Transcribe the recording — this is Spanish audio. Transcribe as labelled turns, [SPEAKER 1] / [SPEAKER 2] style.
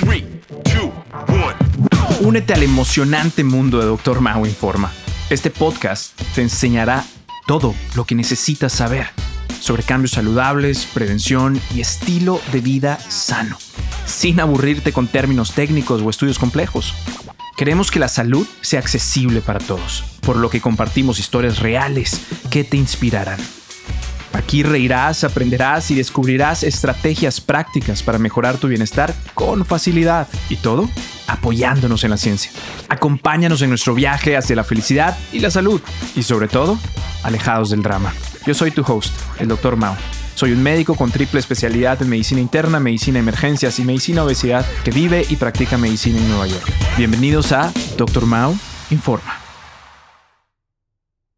[SPEAKER 1] 3, 2, 1.
[SPEAKER 2] Únete al emocionante mundo de Dr. Mao Informa. Este podcast te enseñará todo lo que necesitas saber sobre cambios saludables, prevención y estilo de vida sano, sin aburrirte con términos técnicos o estudios complejos. Queremos que la salud sea accesible para todos, por lo que compartimos historias reales que te inspirarán. Aquí reirás, aprenderás y descubrirás estrategias prácticas para mejorar tu bienestar con facilidad. Y todo apoyándonos en la ciencia. Acompáñanos en nuestro viaje hacia la felicidad y la salud. Y sobre todo, alejados del drama. Yo soy tu host, el Dr. Mao. Soy un médico con triple especialidad en medicina interna, medicina emergencias y medicina obesidad que vive y practica medicina en Nueva York. Bienvenidos a Dr. Mao Informa.